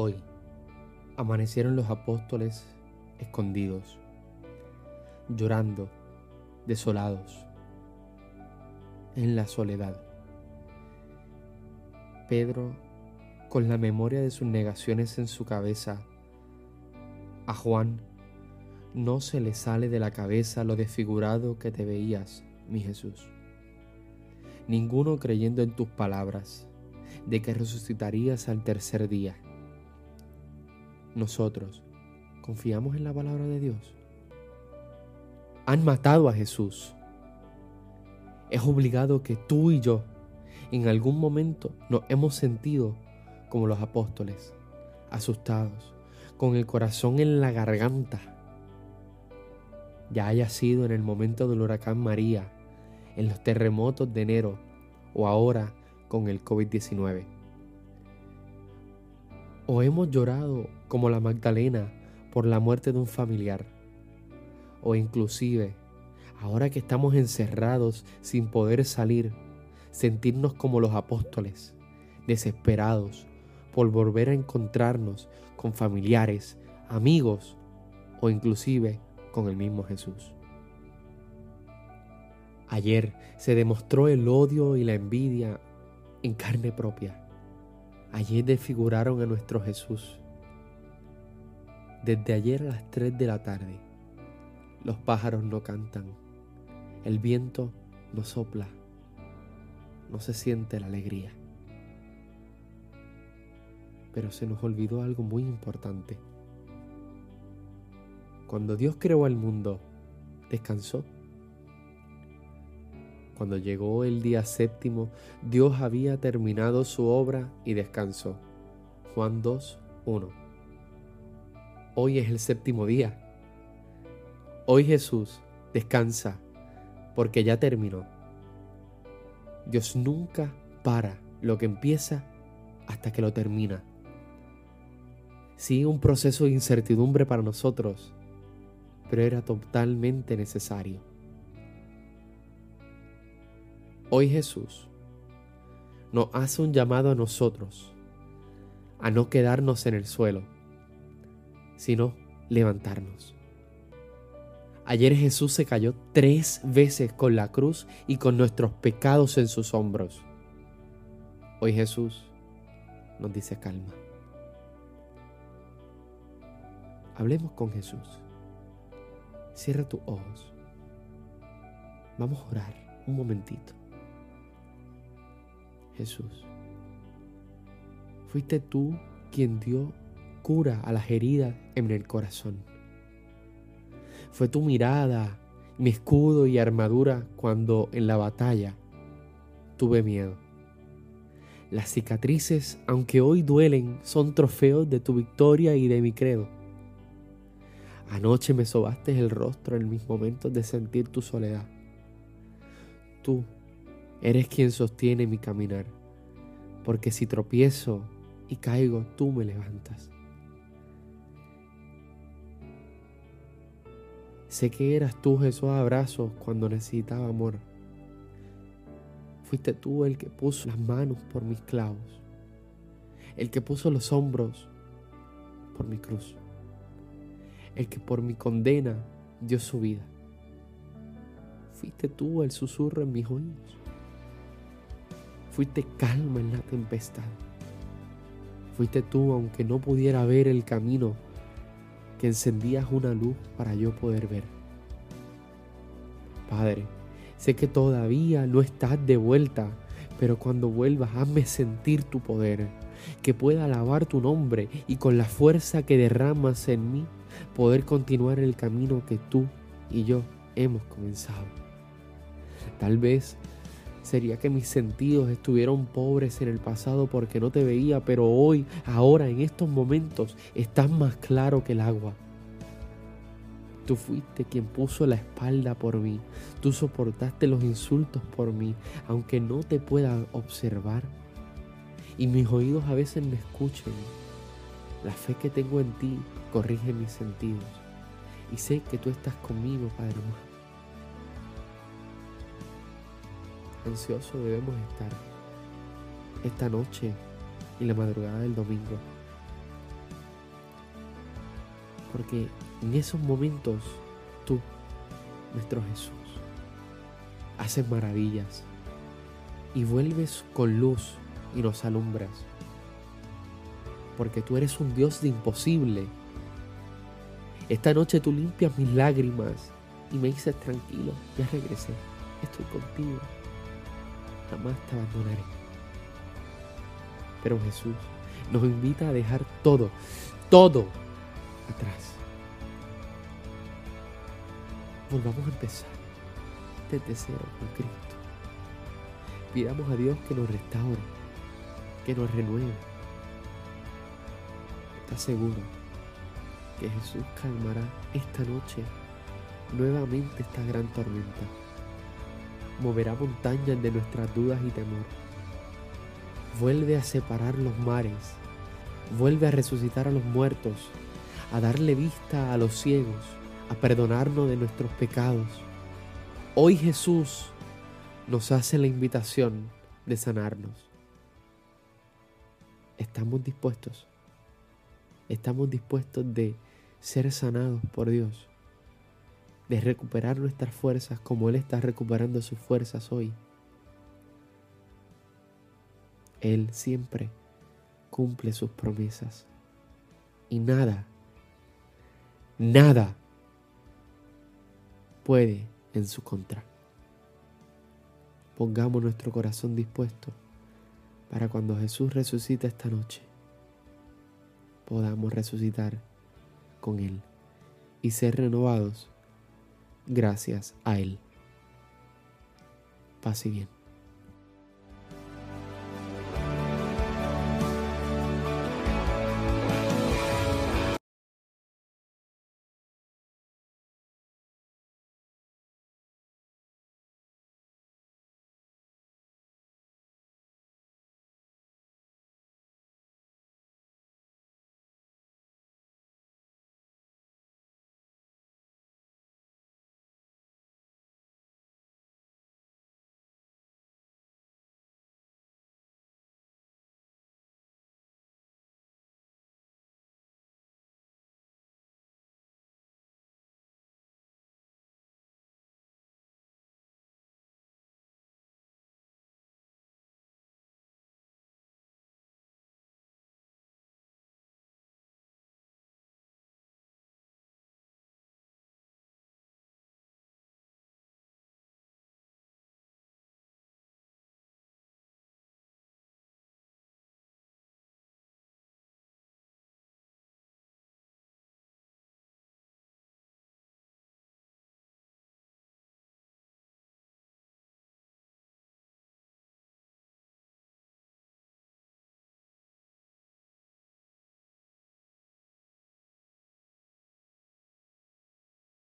Hoy amanecieron los apóstoles escondidos, llorando, desolados, en la soledad. Pedro, con la memoria de sus negaciones en su cabeza, a Juan no se le sale de la cabeza lo desfigurado que te veías, mi Jesús. Ninguno creyendo en tus palabras, de que resucitarías al tercer día nosotros confiamos en la palabra de Dios. Han matado a Jesús. Es obligado que tú y yo en algún momento nos hemos sentido como los apóstoles, asustados, con el corazón en la garganta. Ya haya sido en el momento del huracán María, en los terremotos de enero o ahora con el COVID-19. O hemos llorado como la Magdalena por la muerte de un familiar. O inclusive, ahora que estamos encerrados sin poder salir, sentirnos como los apóstoles, desesperados por volver a encontrarnos con familiares, amigos o inclusive con el mismo Jesús. Ayer se demostró el odio y la envidia en carne propia Ayer desfiguraron a nuestro Jesús. Desde ayer a las 3 de la tarde, los pájaros no cantan, el viento no sopla, no se siente la alegría. Pero se nos olvidó algo muy importante. Cuando Dios creó el mundo, descansó. Cuando llegó el día séptimo, Dios había terminado su obra y descansó. Juan 2, 1. Hoy es el séptimo día. Hoy Jesús descansa porque ya terminó. Dios nunca para lo que empieza hasta que lo termina. Sí, un proceso de incertidumbre para nosotros, pero era totalmente necesario. Hoy Jesús nos hace un llamado a nosotros a no quedarnos en el suelo, sino levantarnos. Ayer Jesús se cayó tres veces con la cruz y con nuestros pecados en sus hombros. Hoy Jesús nos dice calma. Hablemos con Jesús. Cierra tus ojos. Vamos a orar un momentito. Jesús. Fuiste tú quien dio cura a las heridas en el corazón. Fue tu mirada, mi escudo y armadura cuando en la batalla tuve miedo. Las cicatrices, aunque hoy duelen, son trofeos de tu victoria y de mi credo. Anoche me sobaste el rostro en mis momentos de sentir tu soledad. Tú Eres quien sostiene mi caminar, porque si tropiezo y caigo, tú me levantas. Sé que eras tú esos abrazos cuando necesitaba amor. Fuiste tú el que puso las manos por mis clavos, el que puso los hombros por mi cruz, el que por mi condena dio su vida. Fuiste tú el susurro en mis oídos. Fuiste calma en la tempestad. Fuiste tú, aunque no pudiera ver el camino, que encendías una luz para yo poder ver. Padre, sé que todavía no estás de vuelta, pero cuando vuelvas, hazme sentir tu poder, que pueda alabar tu nombre y con la fuerza que derramas en mí, poder continuar el camino que tú y yo hemos comenzado. Tal vez Sería que mis sentidos estuvieron pobres en el pasado porque no te veía, pero hoy, ahora, en estos momentos, estás más claro que el agua. Tú fuiste quien puso la espalda por mí. Tú soportaste los insultos por mí, aunque no te pueda observar. Y mis oídos a veces me escuchen. La fe que tengo en ti corrige mis sentidos. Y sé que tú estás conmigo, Padre ansioso debemos estar esta noche y la madrugada del domingo. Porque en esos momentos tú, nuestro Jesús, haces maravillas y vuelves con luz y nos alumbras. Porque tú eres un Dios de imposible. Esta noche tú limpias mis lágrimas y me dices tranquilo, ya regresé, estoy contigo, jamás te abandonaré. Pero Jesús nos invita a dejar todo, todo atrás. Volvamos a empezar desde cero con Cristo. Pidamos a Dios que nos restaure, que nos renueve. ¿Estás seguro que Jesús calmará esta noche nuevamente esta gran tormenta? Moverá montañas de nuestras dudas y temor. Vuelve a separar los mares. Vuelve a resucitar a los muertos, a darle vista a los ciegos, a perdonarnos de nuestros pecados. Hoy Jesús nos hace la invitación de sanarnos. Estamos dispuestos. Estamos dispuestos de ser sanados por Dios. De recuperar nuestras fuerzas como Él está recuperando sus fuerzas hoy. Él siempre cumple sus promesas. Y nada, nada puede en su contra pongamos nuestro corazón dispuesto para cuando Jesús resucite esta noche, podamos resucitar con Él y ser renovados gracias a Él. Paz y bien.